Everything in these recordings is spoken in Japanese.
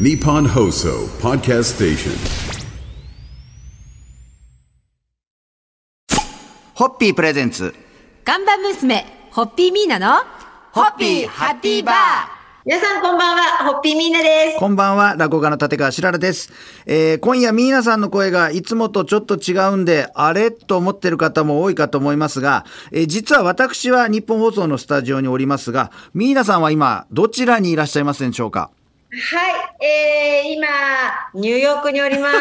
Nippon Hoso Podcast Station. ホッピープレゼンツ。看板娘、ホッピーミーナの、ホッピーハッピーバー皆さんこんばんは、ホッピーミーナです。こんばんは、落語家の立川しららです。えー今夜、ミーナさんの声がいつもとちょっと違うんで、あれ？と思ってる方も多いかと思いますが、えー実は私は日本放送のスタジオにおりますが、ミーナさんは今、どちらにいらっしゃいますでしょうか？はい、えー、今、ニューヨークにおります。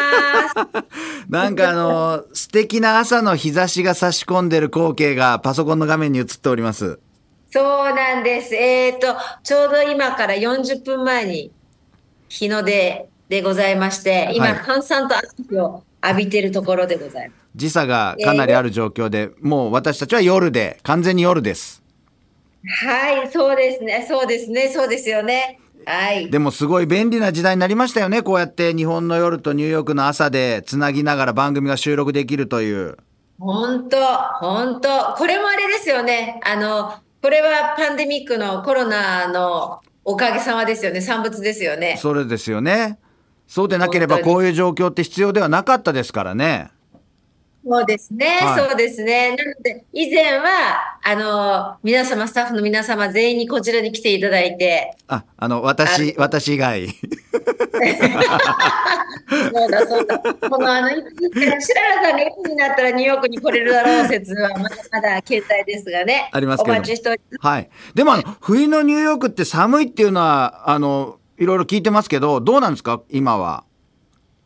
なんかあの、素敵な朝の日差しが差し込んでる光景がパソコンの画面に映っております。そうなんです。えーと、ちょうど今から40分前に日の出でございまして、今、はい閑散と朝日を浴びてるところでございます。時差がかなりある状況で、もう私たちは夜で、完全に夜です。はい、そうですね、そうですね、そうですよね。はい。でもすごい便利な時代になりましたよね。こうやって日本の夜とニューヨークの朝でつなぎながら番組が収録できるという。本当、本当。これもあれですよね。あの、これはパンデミックのコロナのおかげさまですよね。産物ですよね。それですよね。そうでなければこういう状況って必要ではなかったですからね。そうですね、はいそうですね。なので、以前は、あの、皆様、スタッフの皆様全員にこちらに来ていただいて、あ、あの、私、私以外。そうだそうだ。この、あの、いつ白良さんがいつになったらニューヨークに来れるだろう説は、まだまだ携帯ですがね。ありますけどお待ちしております。はい。でもあの、冬のニューヨークって寒いっていうのは、あの、いろいろ聞いてますけど、どうなんですか？今は。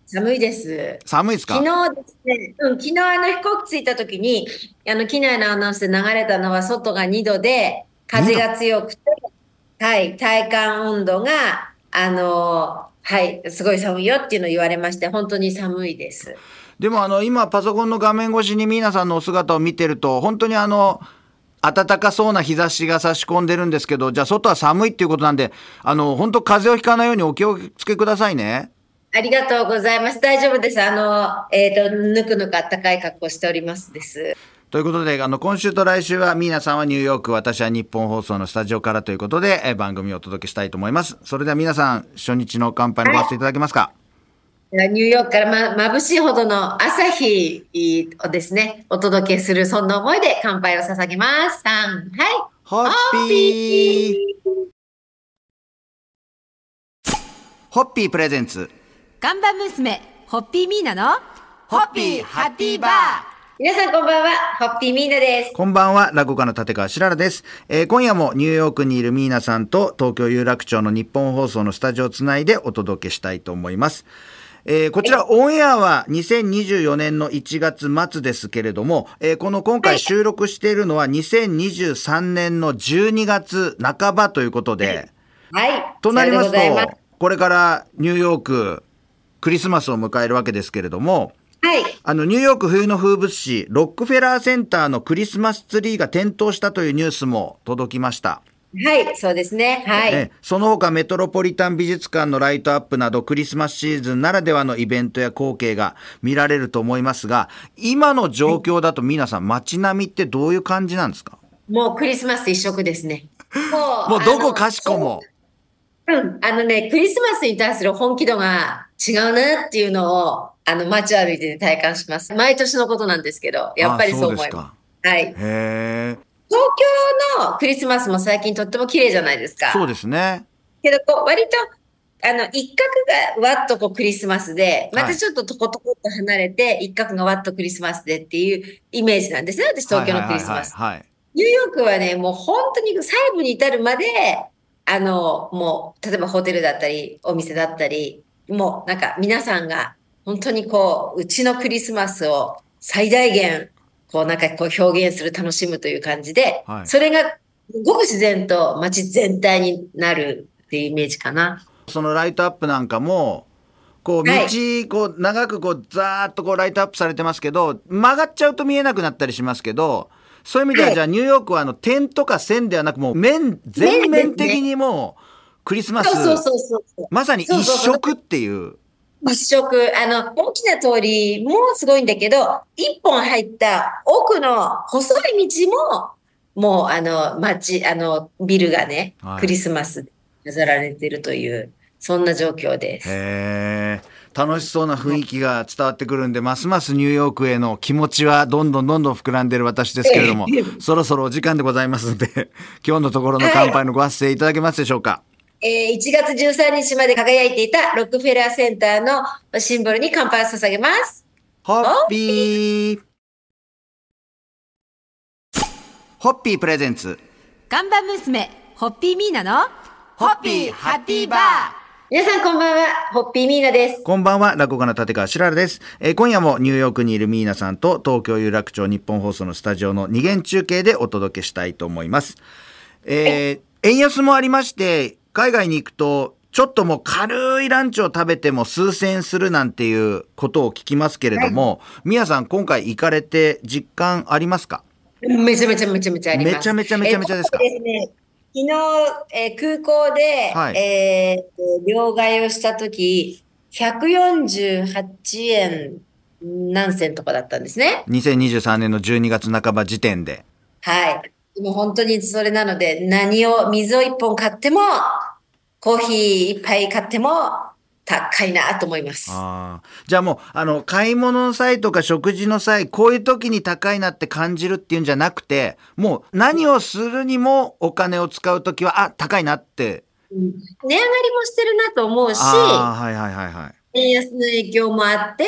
寒いです。寒いですか？昨日ですね、うん、昨日あの飛行機着いた時に、あの、機内のアナウンスで流れたのは外が2度で、風が強くて、はい、体感温度が、あの、はい、すごい寒いよっていうのを言われまして、本当に寒いです。でもあの今パソコンの画面越しに皆さんのお姿を見てると本当にあの暖かそうな日差しが差し込んでるんですけどじゃあ外は寒いっていうことなんであの本当風邪をひかないようにお気をつけくださいね。ありがとうございます。大丈夫です。あの、えっ、と、ぬくぬくあったかい格好しておりますです。ということであの今週と来週はミーナさんはニューヨーク私は日本放送のスタジオからということでえ番組をお届けしたいと思います。それでは皆さん初日の乾杯のごわせていただけますか？ニューヨークからま眩しいほどの朝日をですね、お届けする、そんな思いで乾杯を捧げます。3、はい。ホッピーホッピープレゼンツ看板娘、ホッピーミーナの、ホッピーハッピーバー皆さんこんばんは、ホッピーミーナです。こんばんは、落語家の立川しららです、えー今夜もニューヨークにいるミーナさんと東京有楽町の日本放送のスタジオをつないでお届けしたいと思います。えーこちら、オンエアは2024年の1月末ですけれども、えーこの今回収録しているのは2023年の12月半ばということで、はい。となりますさようでございと、これからニューヨーク、クリスマスを迎えるわけですけれども、はい。あの、ニューヨーク冬の風物詩、ロックフェラーセンターのクリスマスツリーが点灯したというニュースも届きました。はい、そうですね。はい。えその他メトロポリタン美術館のライトアップなどクリスマスシーズンならではのイベントや光景が見られると思いますが、今の状況だと皆さん街並みってどういう感じなんですか？もうクリスマス一色ですね。も もうどこかしこも。うん、あのね、クリスマスに対する本気度が違うなっていうのを、あの、街歩いて体感します。毎年のことなんですけど、やっぱりそう思います。はい。へえ。東京のクリスマスも最近とっても綺麗じゃないですか。そうですね。けど、こう、割と、あの、一角がわっとこうクリスマスで、またちょっととことこっと離れて、一角がわっとクリスマスでっていうイメージなんですね。私、東京のクリスマス。はいはいはいはい。ニューヨークはね、もう本当に細部に至るまで、あの、もう、例えばホテルだったり、お店だったり、もうなんか皆さんが本当にこう、うちのクリスマスを最大限、こうなんかこう表現する、楽しむという感じで、はいそれがごく自然と街全体になるっていうイメージかな。そのライトアップなんかも、こう道、はいこう長くこうザーッとこうライトアップされてますけど、曲がっちゃうと見えなくなったりしますけど、そういう意味では、はいじゃあニューヨークはあの点とか線ではなくもう面、全面的にもうクリスマス。まさに一色っていう。一色、あの、大きな通りもすごいんだけど、一本入った奥の細い道も、もう、あの、街、あの、ビルがねはい、クリスマスで飾られてるという、そんな状況です。へえ。楽しそうな雰囲気が伝わってくるんで、ますますニューヨークへの気持ちはどんどんどんどん膨らんでる私ですけれども、そろそろお時間でございますので、今日のところの乾杯のご発声いただけますでしょうか？えー1月13日まで輝いていたロックフェラーセンターのシンボルに乾杯を捧げます。ホッピーホッピープレゼンツ。看板娘、ホッピーミーナの、ホッピーハッピーバー皆さんこんばんは、ホッピーミーナです。こんばんは、落語家の立川しららです。えー今夜もニューヨークにいるミーナさんと東京有楽町日本放送のスタジオの二元中継でお届けしたいと思います。えー円安もありまして、海外に行くと、ちょっともう軽いランチを食べても数千円するなんていうことを聞きますけれども、ミヤさん今回行かれて実感ありますか？めちゃめちゃめちゃめちゃあります。めちゃめちゃめちゃめちゃですか？えーそうですね。昨日、えー空港で、はいえー両替をしたとき、148円何銭とかだったんですね。?2023 年の12月半ば時点で。はい。もう本当にそれなので、何を、水を一本買っても、コーヒー一杯買っても、高いなと思います。ああ。じゃあもう、あの、買い物の際とか食事の際、こういう時に高いなって感じるっていうんじゃなくて、もう何をするにもお金を使う時は、あ、高いなって。うん値上がりもしてるなと思うし、はいはいはいはい。円安の影響もあって、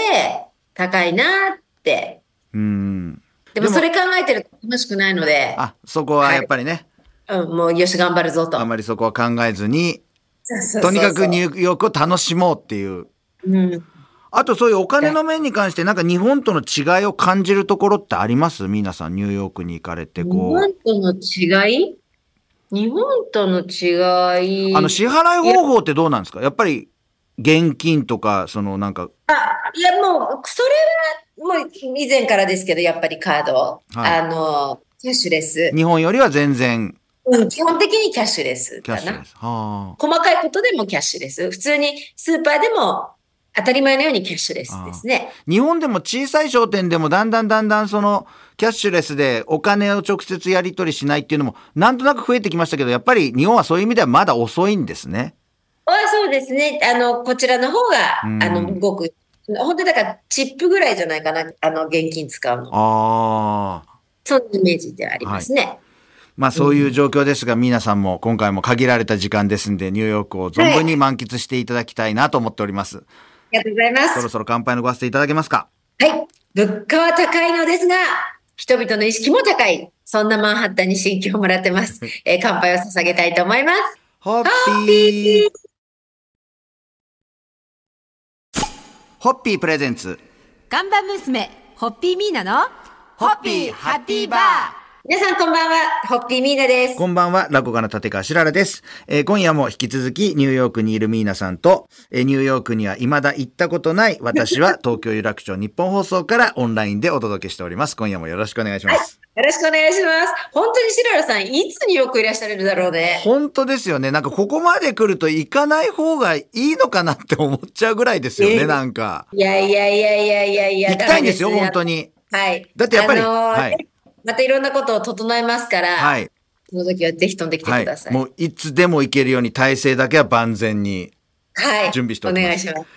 高いなって。うん。でもそれ考えてると楽しくないので、あ、そこはやっぱりね、うん、もうよし頑張るぞと。あまりそこは考えずに、とにかくニューヨークを楽しもうっていう。うん。あとそういうお金の面に関して、なんか日本との違いを感じるところってあります？皆さん、ニューヨークに行かれて、日こ本との違い？日本との違い？う。あの、支払い方法ってどうなんですか？やっぱり、現金とか、そのなんか、いや、もう、それは、もう以前からですけど、やっぱりカード、はいあの、キャッシュレス。日本よりは全然うん、基本的にキャッシュレスかな細かいことでもキャッシュレス。普通にスーパーでも当たり前のようにキャッシュレスですね。あ。日本でも小さい商店でもだんだんだんだんそのキャッシュレスでお金を直接やり取りしないっていうのもなんとなく増えてきましたけど、やっぱり日本はそういう意味ではまだ遅いんですね。あそうですね。あの、こちらの方が、うんあの、ごく、本当にだからチップぐらいじゃないかな。あの、現金使うの。ああ。そんなイメージではありますね。まあそういう状況ですが、皆さんも今回も限られた時間ですんで、ニューヨークを存分に満喫していただきたいなと思っております。ありがとうございます。そろそろ乾杯のご発声いただけますか？はい。物価は高いのですが、人々の意識も高い。そんなマンハッタンに新居をもらってます。えー乾杯を捧げたいと思います。ホッピーホッピープレゼンツ看板娘、ホッピーミーナの、ホッピーハッピーバー皆さんこんばんは。ホッピーミーナです。こんばんは、落語家の立川しららです。えー今夜も引き続きニューヨークにいるミーナさんと、えーニューヨークには未だ行ったことない私は 東京有楽町日本放送からオンラインでお届けしております。今夜もよろしくお願いします。よろしくお願いします。本当に白良さん、いつによくいらっしゃるだろうね。本当ですよね。なんかここまで来ると行かない方がいいのかなって思っちゃうぐらいですよね、えーなんか。いやいやいやいやいやいや。行きたいんですよ、本当。に。はい。だってやっぱりあのーはいまたいろんなことを整えますから、はい。その時はぜひ飛んできてはいくださ。い。もういつでも行けるように体制だけは万全に。はい。準備しておきますお願いします。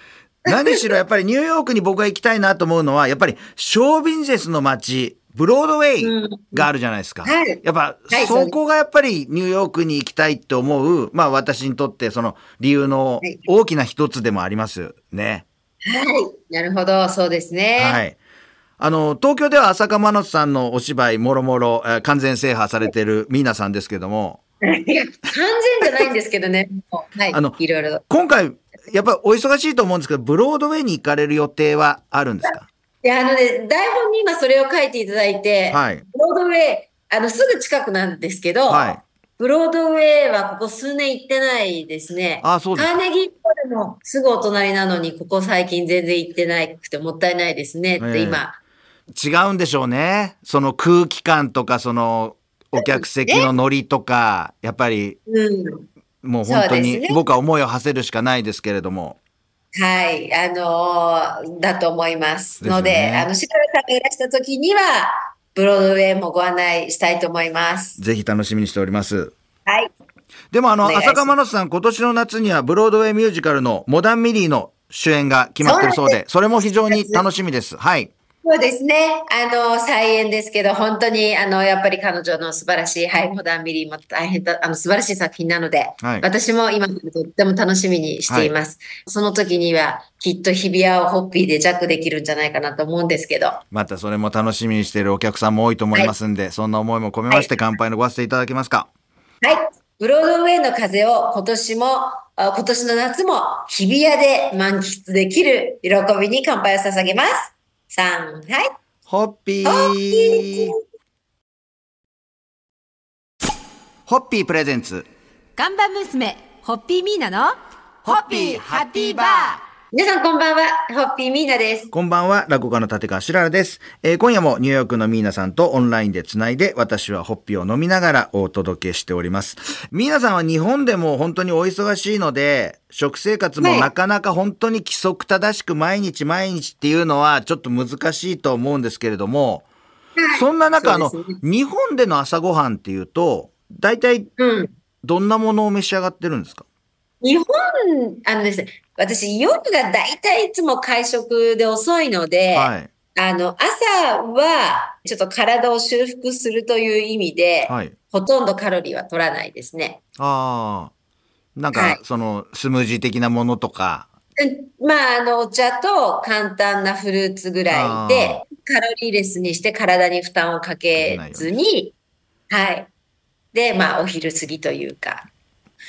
何しろやっぱりニューヨークに僕が行きたいなと思うのは、やっぱりショービジネスの街、ブロードウェイがあるじゃないですか。はいやっぱ、はいそこがやっぱりニューヨークに行きたいって思う、まあ私にとってその理由のはい大きな一つでもありますよね。はい。なるほど、そうですね。はい。あの、東京では浅香真乃さんのお芝居もろもろえー完全制覇されてるミーナさんですけども、いや、完全じゃないんですけどね。はい。あのいろいろ。今回、やっぱりお忙しいと思うんですけど、ブロードウェイに行かれる予定はあるんですか？いや、あのね、台本に今それを書いていただいて、はい。ブロードウェイ、あの、すぐ近くなんですけど、はい。ブロードウェイはここ数年行ってないですね。あそうですかカーネギーホールもすぐお隣なのに、ここ最近全然行ってなくてもったいないですねってええ今。違うんでしょうね。その空気感とか、そのお客席のノリとか、やっぱりうん。もう本当に僕は思いを馳せるしかないですけれども。はい、あのーだと思います。ですよねので、あの、シカルさんがいらした時には、ブロードウェイもご案内したいと思います。ぜひ楽しみにしております。はい。でもあの、浅香真奈さん、今年の夏にはブロードウェイミュージカルのモダンミリーの主演が決まってるそうで、それも非常に楽しみです。はい。そうですね。あの、再演ですけど、本当に、あの、やっぱり彼女の素晴らしい、はい、モダンミリーも大変だ、あの、素晴らしい作品なので、はい私も今、とっても楽しみにしています。その時には、きっと日比谷をホッピーでジャックできるんじゃないかなと思うんですけど、またそれも楽しみにしているお客さんも多いと思いますんで、そんな思いも込めまして乾杯のごわせていただけますか？はい。ブロードウェイの風を今年も、あ今年の夏も日比谷で満喫できる喜びに乾杯を捧げます。3、はい。ホッピー。ホッピープレゼンツ。看板娘、ホッピーミーナの、ホッピーハッピーバー皆さんこんばんは、ホッピーミーナです。こんばんは、落語家の立川しららです。えー今夜もニューヨークのミーナさんとオンラインでつないで、私はホッピーを飲みながらお届けしております。ミーナさんは日本でも本当にお忙しいので、食生活もはいなかなか本当に規則正しく毎日毎日っていうのはちょっと難しいと思うんですけれども、そんな中、あの日本での朝ごはんっていうと、大体うん。どんなものを召し上がってるんですか？日本、あのですね、私夜が大体いつも会食で遅いので、はい。あの、朝はちょっと体を修復するという意味で、はい。ほとんどカロリーは取らないですね。ああ。なんかはい、その、スムージー的なものとか、うんまあ、あの、お茶と簡単なフルーツぐらいで、カロリーレスにして体に負担をかけずに、はい。で、まあ、お昼過ぎというか。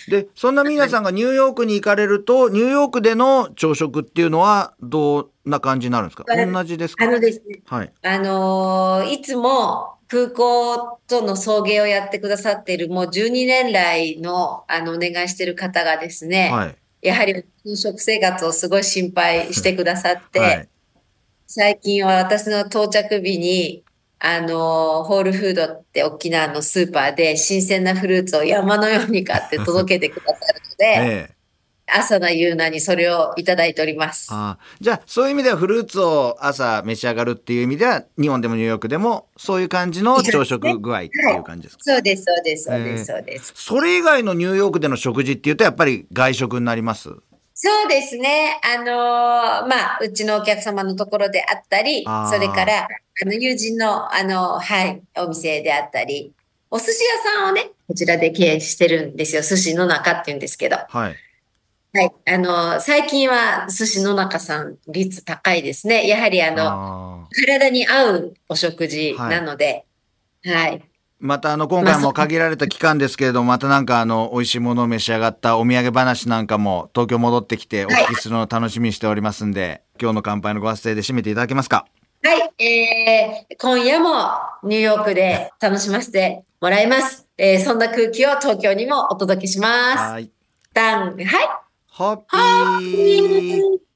で、そんな皆さんがニューヨークに行かれると、ニューヨークでの朝食っていうのはどんな感じになるんですか？同じですか？あのですね、はい。あのーいつも空港との送迎をやってくださっている、もう12年来の、あの、お願いしている方がですね、はい。やはり私の食生活をすごい心配してくださって、はい。最近は私の到着日に、あの、ホールフードって沖縄のスーパーで新鮮なフルーツを山のように買って 届けてくださるので、ええ。朝な夕なにそれをいただいております。ああじゃあ、そういう意味ではフルーツを朝召し上がるっていう意味では、日本でもニューヨークでも、そういう感じの朝食具合っていう感じですか？そうです、そうです、そうでええす、そうです。それ以外のニューヨークでの食事っていうと、やっぱり外食になります？そうですね。あのーまあ、うちのお客様のところであったりそれから、あの、友人の、あの、はい、お店であったり、お寿司屋さんをね、こちらで経営してるんですよ。寿司の中って言うんですけど。はい。はい。あの、最近は寿司の中さん率高いですね。やはりあの、ああ体に合うお食事なので、はい。またあの今回も限られた期間ですけれども、またなんかあの美味しいものを召し上がったお土産話なんかも東京戻ってきてお聞きするのを楽しみにしておりますんで、今日の乾杯のご発声で締めていただけますか？はい。えー、今夜もニューヨークで楽しませてもらいます。えー、そんな空気を東京にもお届けします。はい。ダン、はい。ハッピーー